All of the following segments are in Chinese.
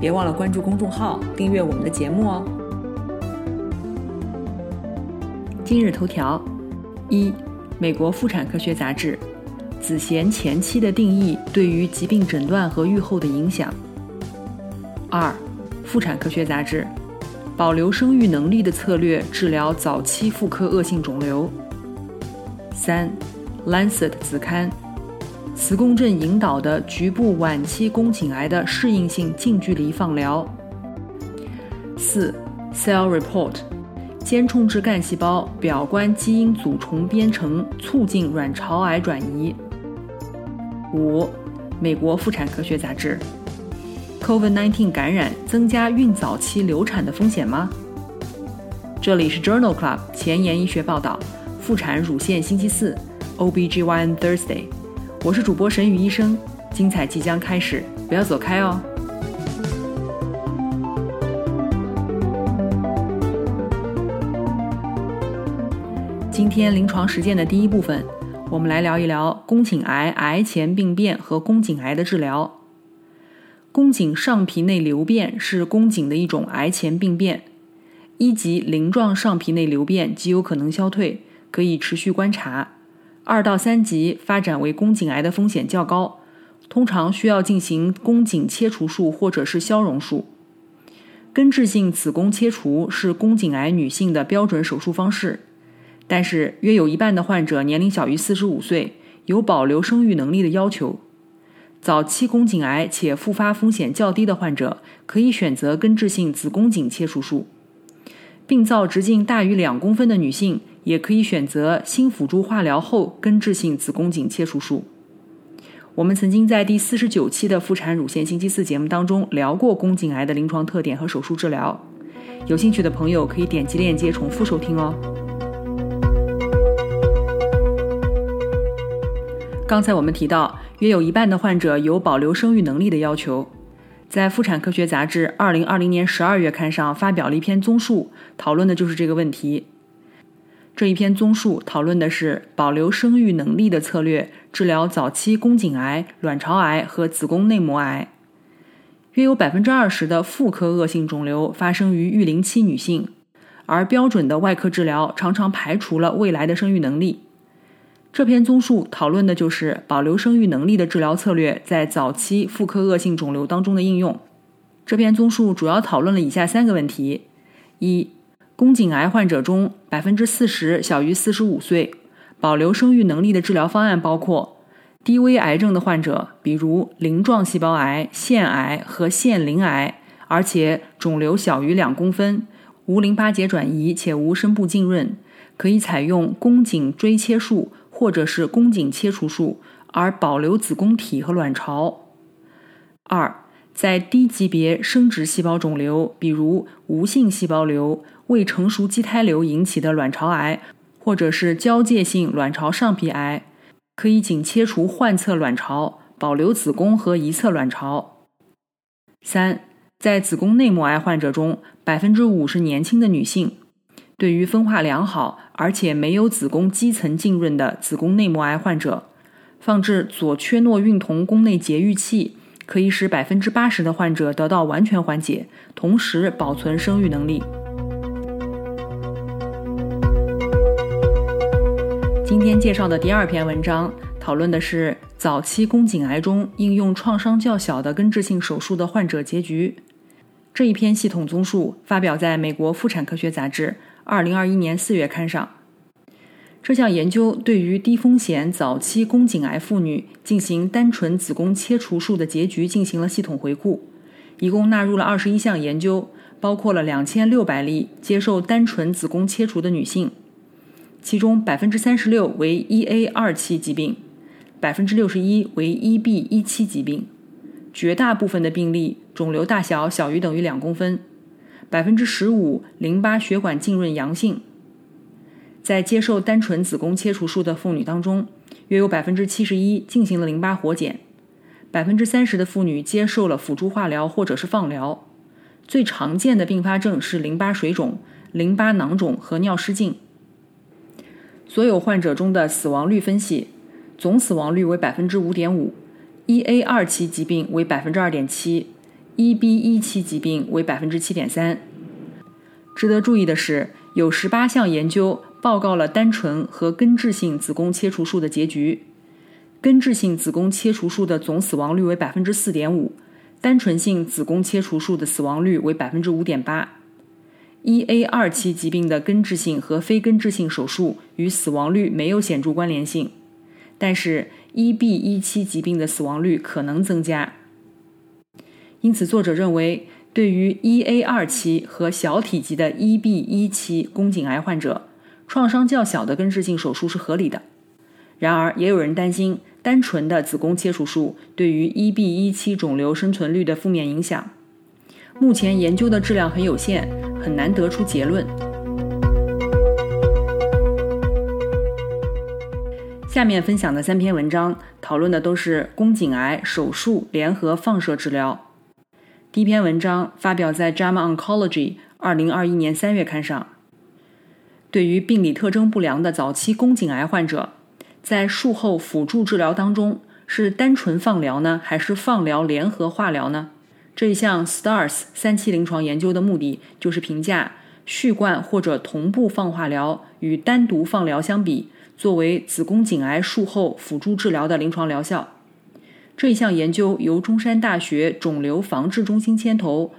别忘了关注公众号，订阅我们的节目哦。今日头条：一、美国妇产科学杂志，子痫前期的定义对于疾病诊断和预后的影响。二、妇产科学杂志，保留生育能力的策略治疗早期妇科恶性肿瘤。三，《Lancet》子刊。磁共振引导的局部晚期宫颈癌的适应性近距离放疗。四，Cell Report，间充质干细胞表观基因组重编程促进卵巢癌转移。五，美国妇产科学杂志，COVID-19 感染增加孕早期流产的风险吗？这里是 Journal Club 前沿医学报道，妇产乳腺星期四，OBGYN Thursday。我是主播沈宇医生，精彩即将开始，不要走开哦。今天临床实践的第一部分，我们来聊一聊宫颈癌癌前病变和宫颈癌的治疗。宫颈上皮内瘤变是宫颈的一种癌前病变，一级鳞状上皮内瘤变极有可能消退，可以持续观察。二到三级发展为宫颈癌的风险较高，通常需要进行宫颈切除术或者是消融术。根治性子宫切除是宫颈癌女性的标准手术方式，但是约有一半的患者年龄小于四十五岁，有保留生育能力的要求。早期宫颈癌且复发风险较低的患者，可以选择根治性子宫颈切除术。病灶直径大于两公分的女性。也可以选择新辅助化疗后根治性子宫颈切除术。我们曾经在第四十九期的妇产乳腺星期四节目当中聊过宫颈癌的临床特点和手术治疗，有兴趣的朋友可以点击链接重复收听哦。刚才我们提到，约有一半的患者有保留生育能力的要求，在妇产科学杂志二零二零年十二月刊上发表了一篇综述，讨论的就是这个问题。这一篇综述讨论的是保留生育能力的策略治疗早期宫颈癌、卵巢癌和子宫内膜癌。约有百分之二十的妇科恶性肿瘤发生于育龄期女性，而标准的外科治疗常常排除了未来的生育能力。这篇综述讨论的就是保留生育能力的治疗策略在早期妇科恶性肿瘤当中的应用。这篇综述主要讨论了以下三个问题：一。宫颈癌患者中，百分之四十小于四十五岁，保留生育能力的治疗方案包括低危癌症的患者，比如鳞状细胞癌、腺癌和腺鳞癌，而且肿瘤小于两公分，无淋巴结转移且无深部浸润，可以采用宫颈锥切术或者是宫颈切除术，而保留子宫体和卵巢。二，在低级别生殖细胞肿瘤，比如无性细胞瘤。未成熟畸胎瘤引起的卵巢癌，或者是交界性卵巢上皮癌，可以仅切除患侧卵巢，保留子宫和一侧卵巢。三，在子宫内膜癌患者中，百分之五是年轻的女性。对于分化良好而且没有子宫肌层浸润的子宫内膜癌患者，放置左缺诺孕酮宫内节育器，可以使百分之八十的患者得到完全缓解，同时保存生育能力。今天介绍的第二篇文章讨论的是早期宫颈癌中应用创伤较小的根治性手术的患者结局。这一篇系统综述发表在美国妇产科学杂志二零二一年四月刊上。这项研究对于低风险早期宫颈癌妇女进行单纯子宫切除术的结局进行了系统回顾，一共纳入了二十一项研究，包括了两千六百例接受单纯子宫切除的女性。其中百分之三十六为一 A 二期疾病，百分之六十一为一 B 一期疾病，绝大部分的病例肿瘤大小小于等于两公分，百分之十五淋巴血管浸润阳性。在接受单纯子宫切除术的妇女当中，约有百分之七十一进行了淋巴活检，百分之三十的妇女接受了辅助化疗或者是放疗。最常见的并发症是淋巴水肿、淋巴囊肿和尿失禁。所有患者中的死亡率分析，总死亡率为百分之五点五，EA 二期疾病为百分之二点七，EB 一期疾病为百分之七点三。值得注意的是，有十八项研究。报告了单纯和根治性子宫切除术的结局。根治性子宫切除术的总死亡率为百分之四点五，单纯性子宫切除术的死亡率为百分之五点八。E A 二期疾病的根治性和非根治性手术与死亡率没有显著关联性，但是 E B 一期疾病的死亡率可能增加。因此，作者认为，对于 E A 二期和小体积的 E B 一期宫颈癌患者。创伤较小的根治性手术是合理的，然而也有人担心单纯的子宫切除术对于 EB 一期肿瘤生存率的负面影响。目前研究的质量很有限，很难得出结论。下面分享的三篇文章讨论的都是宫颈癌手术联合放射治疗。第一篇文章发表在《JAMA Oncology》二零二一年三月刊上。对于病理特征不良的早期宫颈癌患者，在术后辅助治疗当中，是单纯放疗呢，还是放疗联合化疗呢？这一项 STARS 三期临床研究的目的就是评价序贯或者同步放化疗与单独放疗相比，作为子宫颈癌术后辅助治疗的临床疗效。这一项研究由中山大学肿瘤防治中心牵头，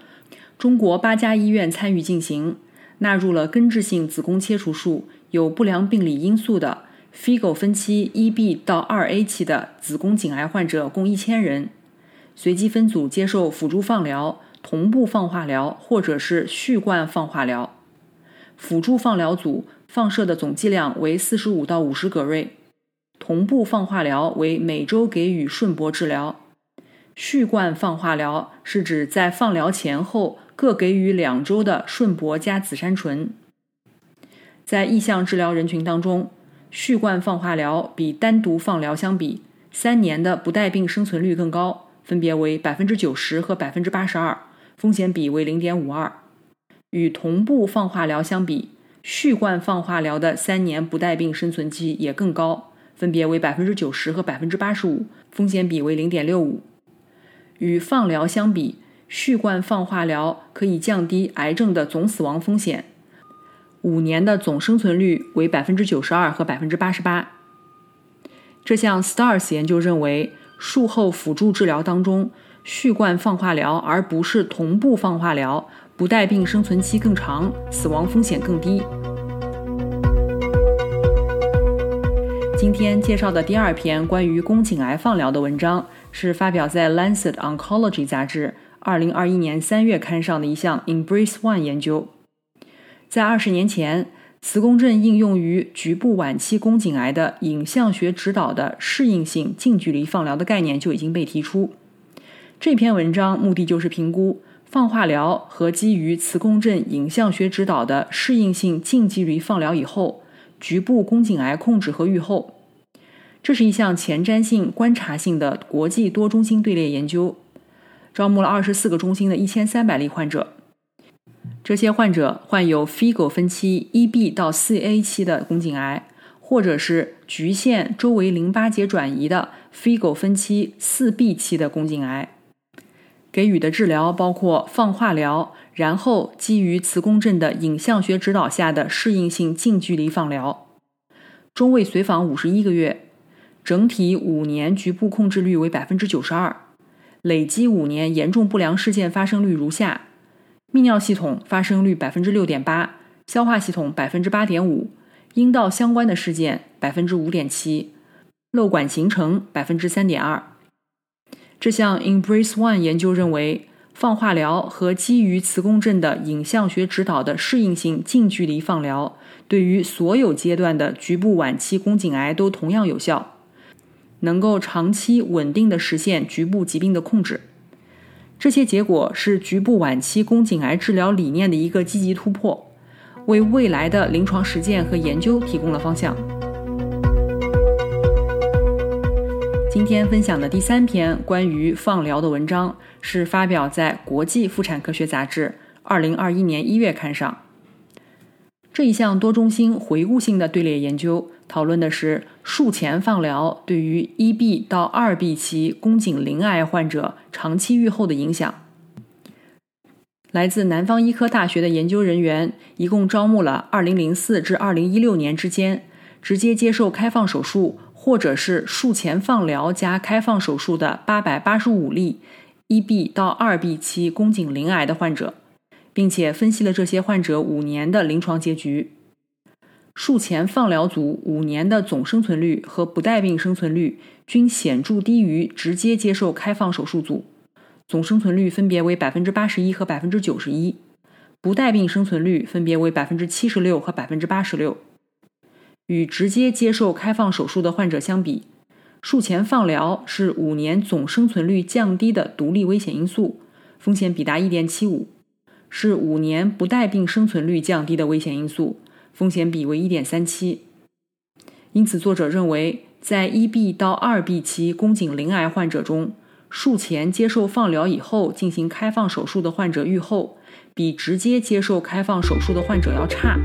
中国八家医院参与进行。纳入了根治性子宫切除术有不良病理因素的 FIGO 分期 1B 到 2A 期的子宫颈癌患者共一千人，随机分组接受辅助放疗、同步放化疗或者是序贯放化疗。辅助放疗组放射的总剂量为四十五到五十葛瑞，同步放化疗为每周给予顺铂治疗。序贯放化疗是指在放疗前后。各给予两周的顺铂加紫杉醇。在意向治疗人群当中，序贯放化疗比单独放疗相比，三年的不带病生存率更高，分别为百分之九十和百分之八十二，风险比为零点五二。与同步放化疗相比，序贯放化疗的三年不带病生存期也更高，分别为百分之九十和百分之八十五，风险比为零点六五。与放疗相比。序贯放化疗可以降低癌症的总死亡风险，五年的总生存率为百分之九十二和百分之八十八。这项 STARS 研究认为，术后辅助治疗当中，序贯放化疗而不是同步放化疗，不带病生存期更长，死亡风险更低。今天介绍的第二篇关于宫颈癌放疗的文章，是发表在《Lancet Oncology》杂志。二零二一年三月刊上的一项 Embrace One 研究，在二十年前，磁共振应用于局部晚期宫颈癌的影像学指导的适应性近距离放疗的概念就已经被提出。这篇文章目的就是评估放化疗和基于磁共振影像学指导的适应性近距离放疗以后，局部宫颈癌控制和预后。这是一项前瞻性、观察性的国际多中心队列研究。招募了二十四个中心的一千三百例患者，这些患者患有 FIGO 分期 1B 到四 A 期的宫颈癌，或者是局限周围淋巴结转移的 FIGO 分期四 B 期的宫颈癌。给予的治疗包括放化疗，然后基于磁共振的影像学指导下的适应性近距离放疗。中位随访五十一个月，整体五年局部控制率为百分之九十二。累积五年严重不良事件发生率如下：泌尿系统发生率百分之六点八，消化系统百分之八点五，阴道相关的事件百分之五点七，瘘管形成百分之三点二。这项 Embrace One 研究认为，放化疗和基于磁共振的影像学指导的适应性近距离放疗，对于所有阶段的局部晚期宫颈癌都同样有效。能够长期稳定的实现局部疾病的控制。这些结果是局部晚期宫颈癌治疗理念的一个积极突破，为未来的临床实践和研究提供了方向。今天分享的第三篇关于放疗的文章是发表在《国际妇产科学杂志》二零二一年一月刊上。这一项多中心回顾性的队列研究讨论的是术前放疗对于一 B 到二 B 期宫颈鳞癌患者长期预后的影响。来自南方医科大学的研究人员一共招募了2004至2016年之间直接接受开放手术或者是术前放疗加开放手术的885例一 B 到二 B 期宫颈鳞癌的患者。并且分析了这些患者五年的临床结局。术前放疗组五年的总生存率和不带病生存率均显著低于直接接受开放手术组，总生存率分别为百分之八十一和百分之九十一，不带病生存率分别为百分之七十六和百分之八十六。与直接接受开放手术的患者相比，术前放疗是五年总生存率降低的独立危险因素，风险比达一点七五。是五年不带病生存率降低的危险因素，风险比为一点三七。因此，作者认为，在一 B 到二 B 期宫颈鳞癌患者中，术前接受放疗以后进行开放手术的患者预后，比直接接受开放手术的患者要差。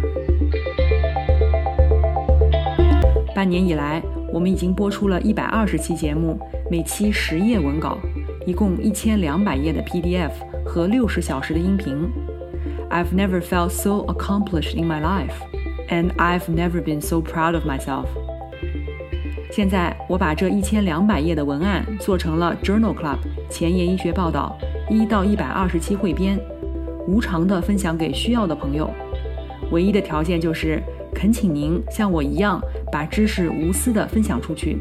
半年以来，我们已经播出了一百二十期节目，每期十页文稿，一共一千两百页的 PDF。和六十小时的音频。I've never felt so accomplished in my life, and I've never been so proud of myself. 现在我把这一千两百页的文案做成了 Journal Club 前沿医学报道一到一百二十期汇编，无偿的分享给需要的朋友。唯一的条件就是恳请您像我一样把知识无私的分享出去，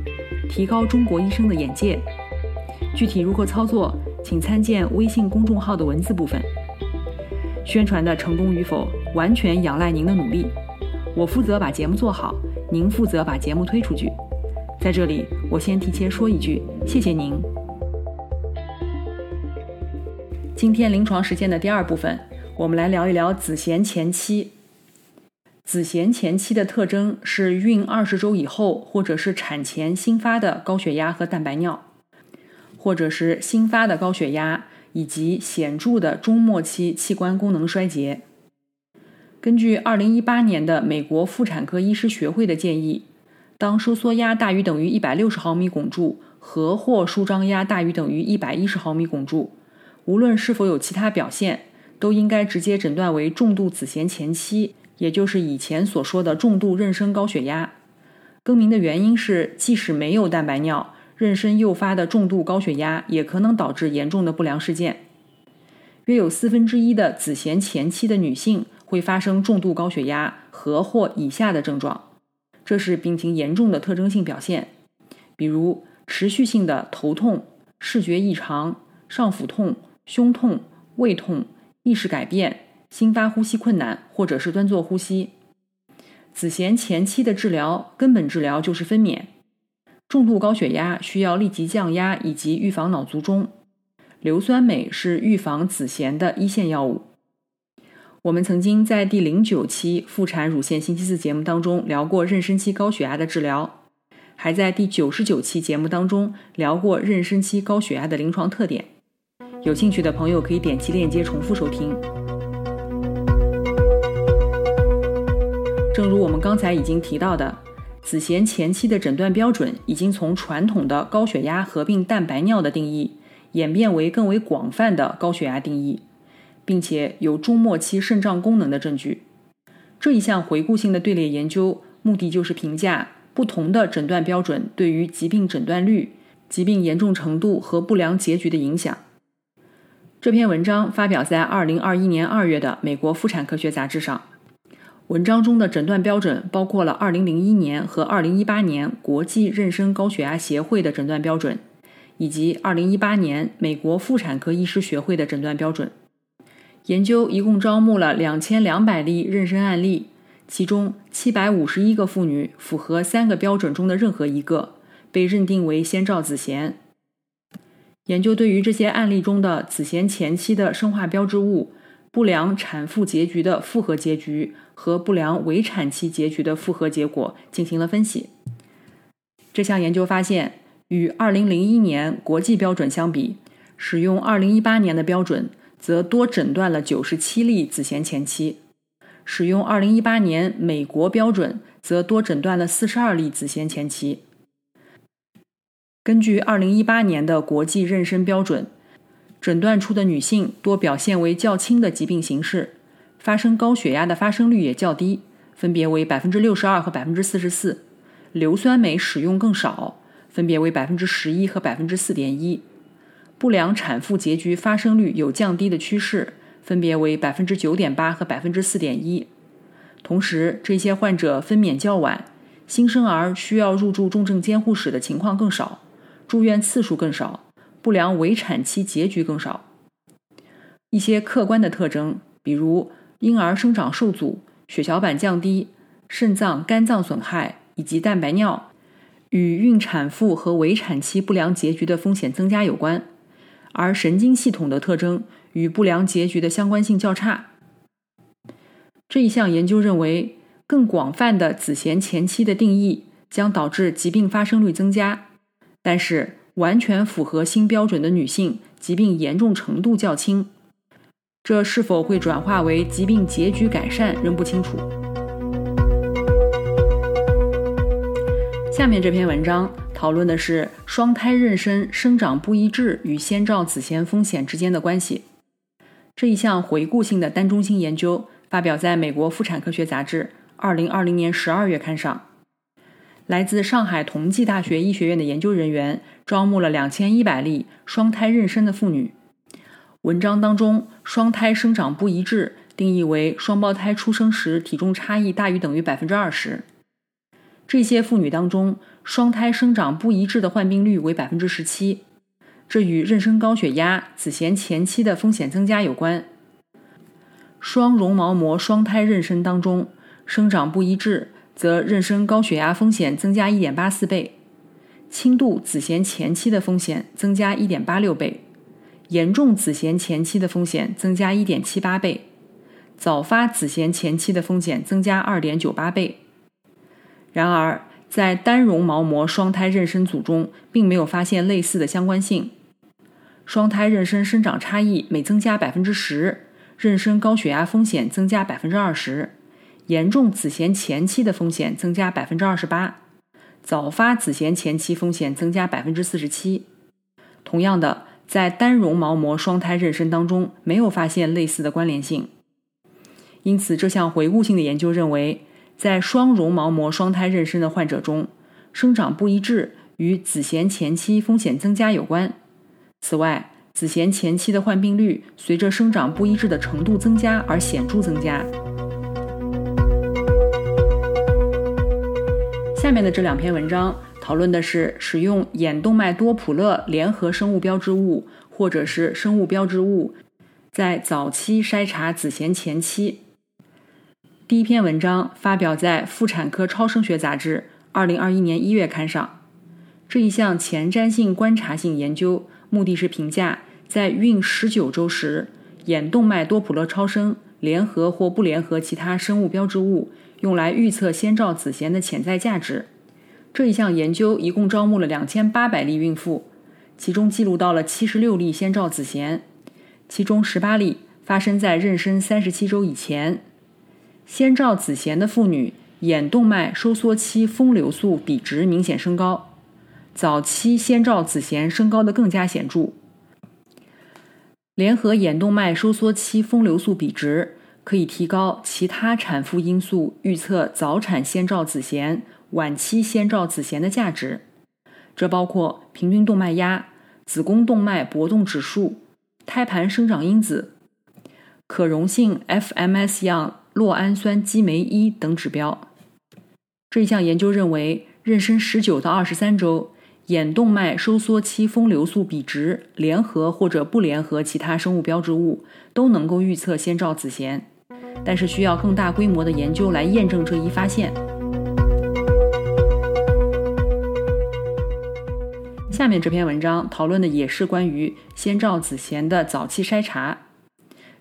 提高中国医生的眼界。具体如何操作？请参见微信公众号的文字部分。宣传的成功与否，完全仰赖您的努力。我负责把节目做好，您负责把节目推出去。在这里，我先提前说一句，谢谢您。今天临床实践的第二部分，我们来聊一聊子痫前期。子痫前期的特征是孕二十周以后，或者是产前新发的高血压和蛋白尿。或者是新发的高血压，以及显著的中末期器官功能衰竭。根据2018年的美国妇产科医师学会的建议，当收缩压大于等于160毫米汞柱和或舒张压大于等于110毫米汞柱，无论是否有其他表现，都应该直接诊断为重度子痫前期，也就是以前所说的重度妊娠高血压。更名的原因是，即使没有蛋白尿。妊娠诱发的重度高血压也可能导致严重的不良事件。约有四分之一的子痫前期的女性会发生重度高血压和或以下的症状，这是病情严重的特征性表现，比如持续性的头痛、视觉异常、上腹痛、胸痛、胃痛、意识改变、新发呼吸困难或者是端坐呼吸。子痫前期的治疗根本治疗就是分娩。重度高血压需要立即降压以及预防脑卒中，硫酸镁是预防子痫的一线药物。我们曾经在第零九期妇产乳腺星期四节目当中聊过妊娠期高血压的治疗，还在第九十九期节目当中聊过妊娠期高血压的临床特点。有兴趣的朋友可以点击链接重复收听。正如我们刚才已经提到的。子痫前期的诊断标准已经从传统的高血压合并蛋白尿的定义，演变为更为广泛的高血压定义，并且有中末期肾脏功能的证据。这一项回顾性的队列研究目的就是评价不同的诊断标准对于疾病诊断率、疾病严重程度和不良结局的影响。这篇文章发表在2021年2月的美国妇产科学杂志上。文章中的诊断标准包括了2001年和2018年国际妊娠高血压协会的诊断标准，以及2018年美国妇产科医师学会的诊断标准。研究一共招募了2200例妊娠案例，其中751个妇女符合三个标准中的任何一个，被认定为先兆子痫。研究对于这些案例中的子痫前期的生化标志物、不良产妇结局的复合结局和不良围产期结局的复合结果进行了分析。这项研究发现，与2001年国际标准相比，使用2018年的标准则多诊断了97例子痫前期；使用2018年美国标准则多诊断了42例子痫前期。根据2018年的国际妊娠标准，诊断出的女性多表现为较轻的疾病形式，发生高血压的发生率也较低，分别为62%和44%。硫酸镁使用更少，分别为百分之十一和百分之四点一。不良产妇结局发生率有降低的趋势，分别为百分之九点八和百分之四点一。同时，这些患者分娩较晚，新生儿需要入住重症监护室的情况更少，住院次数更少，不良围产期结局更少。一些客观的特征，比如婴儿生长受阻、血小板降低、肾脏、肝脏损害。以及蛋白尿与孕产妇和围产期不良结局的风险增加有关，而神经系统的特征与不良结局的相关性较差。这一项研究认为，更广泛的子痫前期的定义将导致疾病发生率增加，但是完全符合新标准的女性疾病严重程度较轻，这是否会转化为疾病结局改善仍不清楚。下面这篇文章讨论的是双胎妊娠生长不一致与先兆子痫风险之间的关系。这一项回顾性的单中心研究发表在美国妇产科学杂志2020年12月刊上。来自上海同济大学医学院的研究人员招募了2100例双胎妊娠的妇女。文章当中，双胎生长不一致定义为双胞胎出生时体重差异大于等于20%。这些妇女当中，双胎生长不一致的患病率为百分之十七，这与妊娠高血压、子痫前期的风险增加有关。双绒毛膜双胎妊娠当中，生长不一致则妊娠高血压风险增加一点八四倍，轻度子痫前期的风险增加一点八六倍，严重子痫前期的风险增加一点七八倍，早发子痫前期的风险增加二点九八倍。然而，在单绒毛膜双胎妊娠组中，并没有发现类似的相关性。双胎妊娠生长差异每增加百分之十，妊娠高血压风险增加百分之二十，严重子痫前期的风险增加百分之二十八，早发子痫前期风险增加百分之四十七。同样的，在单绒毛膜双胎妊娠当中，没有发现类似的关联性。因此，这项回顾性的研究认为。在双绒毛膜双胎妊娠的患者中，生长不一致与子痫前期风险增加有关。此外，子痫前期的患病率随着生长不一致的程度增加而显著增加。下面的这两篇文章讨论的是使用眼动脉多普勒联合生物标志物或者是生物标志物，在早期筛查子痫前期。第一篇文章发表在《妇产科超声学杂志》二零二一年一月刊上。这一项前瞻性观察性研究，目的是评价在孕十九周时，眼动脉多普勒超声联合或不联合其他生物标志物，用来预测先兆子痫的潜在价值。这一项研究一共招募了两千八百例孕妇，其中记录到了七十六例先兆子痫，其中十八例发生在妊娠三十七周以前。先兆子痫的妇女眼动脉收缩期风流素比值明显升高，早期先兆子痫升高的更加显著。联合眼动脉收缩期风流素比值可以提高其他产妇因素预测早产先兆子痫、晚期先兆子痫的价值，这包括平均动脉压、子宫动脉搏动指数、胎盘生长因子、可溶性 FMS 样。酪氨酸激酶一等指标。这项研究认为，妊娠十九到二十三周，眼动脉收缩期风流素比值联合或者不联合其他生物标志物，都能够预测先兆子痫，但是需要更大规模的研究来验证这一发现。下面这篇文章讨论的也是关于先兆子痫的早期筛查。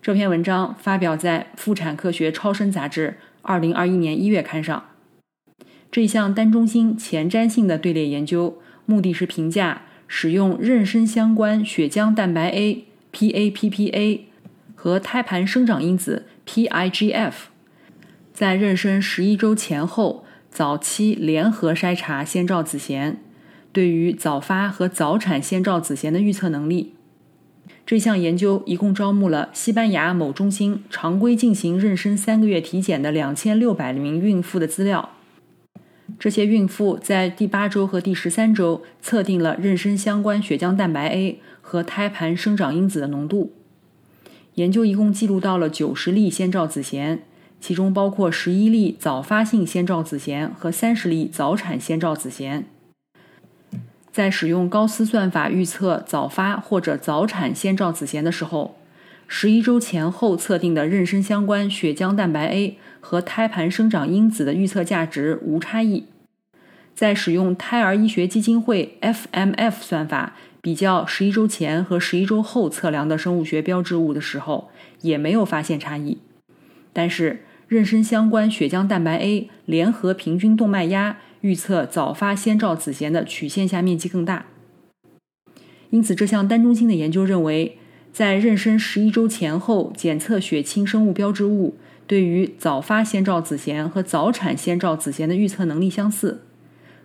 这篇文章发表在《妇产科学超声杂志》二零二一年一月刊上。这项单中心前瞻性的队列研究，目的是评价使用妊娠相关血浆蛋白 A（PAPPA） 和胎盘生长因子 （PIGF） 在妊娠十一周前后早期联合筛查先兆子痫对于早发和早产先兆子痫的预测能力。这项研究一共招募了西班牙某中心常规进行妊娠三个月体检的两千六百名孕妇的资料。这些孕妇在第八周和第十三周测定了妊娠相关血浆蛋白 A 和胎盘生长因子的浓度。研究一共记录到了九十例先兆子痫，其中包括十一例早发性先兆子痫和三十例早产先兆子痫。在使用高斯算法预测早发或者早产先兆子痫的时候，十一周前后测定的妊娠相关血浆蛋白 A 和胎盘生长因子的预测价值无差异。在使用胎儿医学基金会 FMF 算法比较十一周前和十一周后测量的生物学标志物的时候，也没有发现差异。但是，妊娠相关血浆蛋白 A 联合平均动脉压。预测早发先兆子痫的曲线下面积更大，因此这项单中心的研究认为，在妊娠十一周前后检测血清生物标志物对于早发先兆子痫和早产先兆子痫的预测能力相似，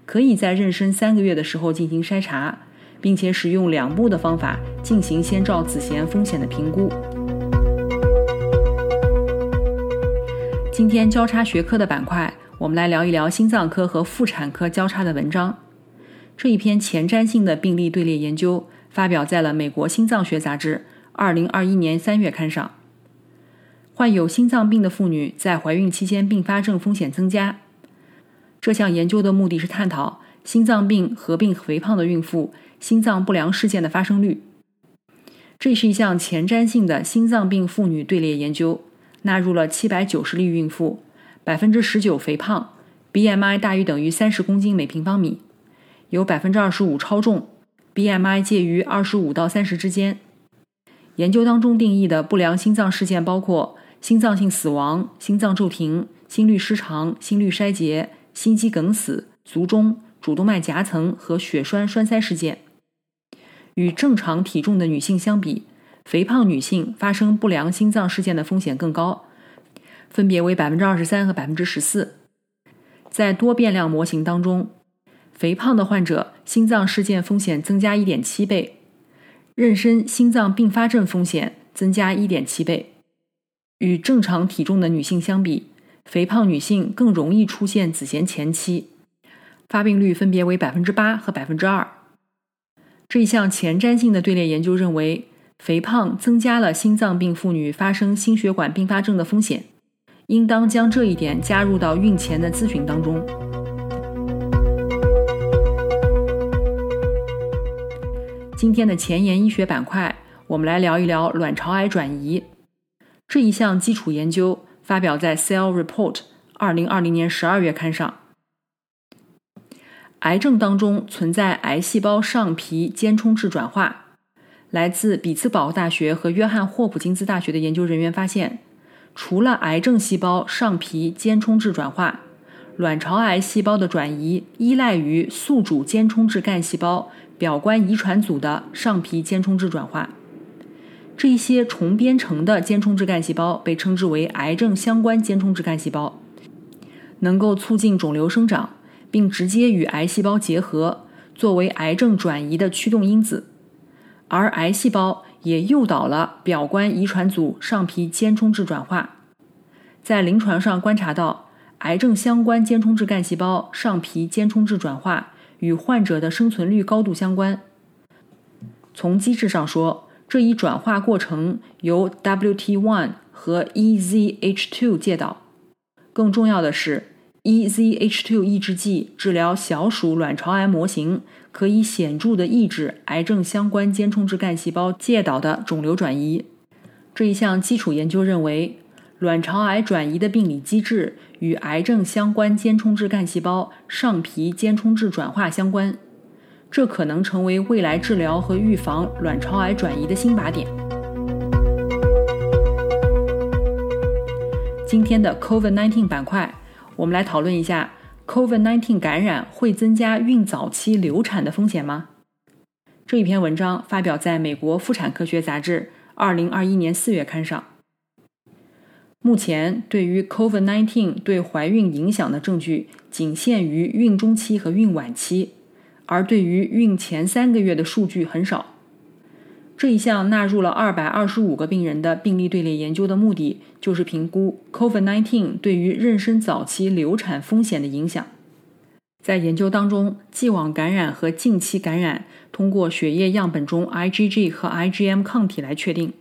可以在妊娠三个月的时候进行筛查，并且使用两步的方法进行先兆子痫风险的评估。今天交叉学科的板块。我们来聊一聊心脏科和妇产科交叉的文章。这一篇前瞻性的病例队列研究发表在了《美国心脏学杂志》二零二一年三月刊上。患有心脏病的妇女在怀孕期间并发症风险增加。这项研究的目的是探讨心脏病合并肥胖的孕妇心脏不良事件的发生率。这是一项前瞻性的心脏病妇女队列研究，纳入了七百九十例孕妇。百分之十九肥胖，BMI 大于等于三十公斤每平方米，有百分之二十五超重，BMI 介于二十五到三十之间。研究当中定义的不良心脏事件包括心脏性死亡、心脏骤停、心律失常、心律衰竭、心肌梗死、卒中、主动脉夹层和血栓栓塞事件。与正常体重的女性相比，肥胖女性发生不良心脏事件的风险更高。分别为百分之二十三和百分之十四。在多变量模型当中，肥胖的患者心脏事件风险增加一点七倍，妊娠心脏并发症风险增加一点七倍。与正常体重的女性相比，肥胖女性更容易出现子痫前期，发病率分别为百分之八和百分之二。这一项前瞻性的队列研究认为，肥胖增加了心脏病妇女发生心血管并发症的风险。应当将这一点加入到孕前的咨询当中。今天的前沿医学板块，我们来聊一聊卵巢癌转移这一项基础研究，发表在《Cell Report》二零二零年十二月刊上。癌症当中存在癌细胞上皮间充质转化。来自比兹堡大学和约翰霍普金斯大学的研究人员发现。除了癌症细胞上皮间充质转化，卵巢癌细胞的转移依赖于宿主间充质干细胞表观遗传组的上皮间充质转化。这一些重编程的间充质干细胞被称之为癌症相关间充质干细胞，能够促进肿瘤生长，并直接与癌细胞结合，作为癌症转移的驱动因子。而癌细胞。也诱导了表观遗传组上皮间充质转化，在临床上观察到，癌症相关间充质干细胞上皮间充质转化与患者的生存率高度相关。从机制上说，这一转化过程由 WT1 和 EZH2 介导。更重要的是。EZH2 抑制剂治疗小鼠卵巢癌模型，可以显著地抑制癌症相关间充质干细胞介导的肿瘤转移。这一项基础研究认为，卵巢癌转移的病理机制与癌症相关间充质干细胞上皮间充质转化相关。这可能成为未来治疗和预防卵巢癌转移的新靶点。今天的 COVID-19 板块，我们来讨论一下 COVID-19 感染会增加孕早期流产的风险吗？这一篇文章发表在美国妇产科学杂志2021年4月刊上。目前，对于 COVID-19 对怀孕影响的证据仅限于孕中期和孕晚期，而对于孕前三个月的数据很少。这一项纳入了二百二十五个病人的病例队列研究的目的，就是评估 COVID-19 对于妊娠早期流产风险的影响。在研究当中，既往感染和近期感染通过血液样本中 IgG 和 IgM 抗体来确定。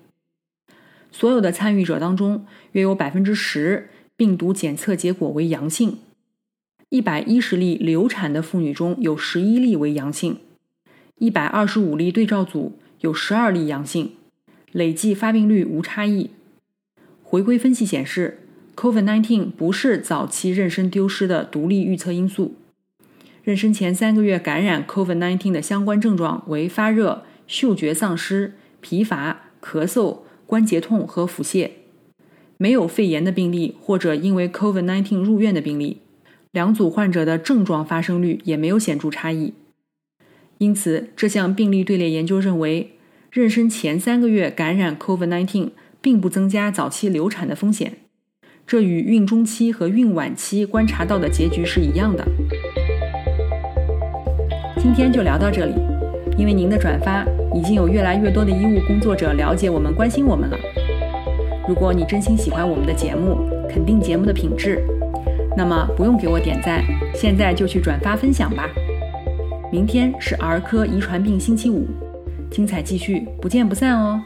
所有的参与者当中，约有百分之十病毒检测结果为阳性。一百一十例流产的妇女中有十一例为阳性，一百二十五例对照组。有十二例阳性，累计发病率无差异。回归分析显示，COVID-19 不是早期妊娠丢失的独立预测因素。妊娠前三个月感染 COVID-19 的相关症状为发热、嗅觉丧失、疲乏、咳嗽、关节痛和腹泻，没有肺炎的病例或者因为 COVID-19 入院的病例。两组患者的症状发生率也没有显著差异。因此，这项病例队列研究认为，妊娠前三个月感染 COVID-19 并不增加早期流产的风险，这与孕中期和孕晚期观察到的结局是一样的。今天就聊到这里，因为您的转发，已经有越来越多的医务工作者了解我们、关心我们了。如果你真心喜欢我们的节目，肯定节目的品质，那么不用给我点赞，现在就去转发分享吧。明天是儿科遗传病星期五，精彩继续，不见不散哦。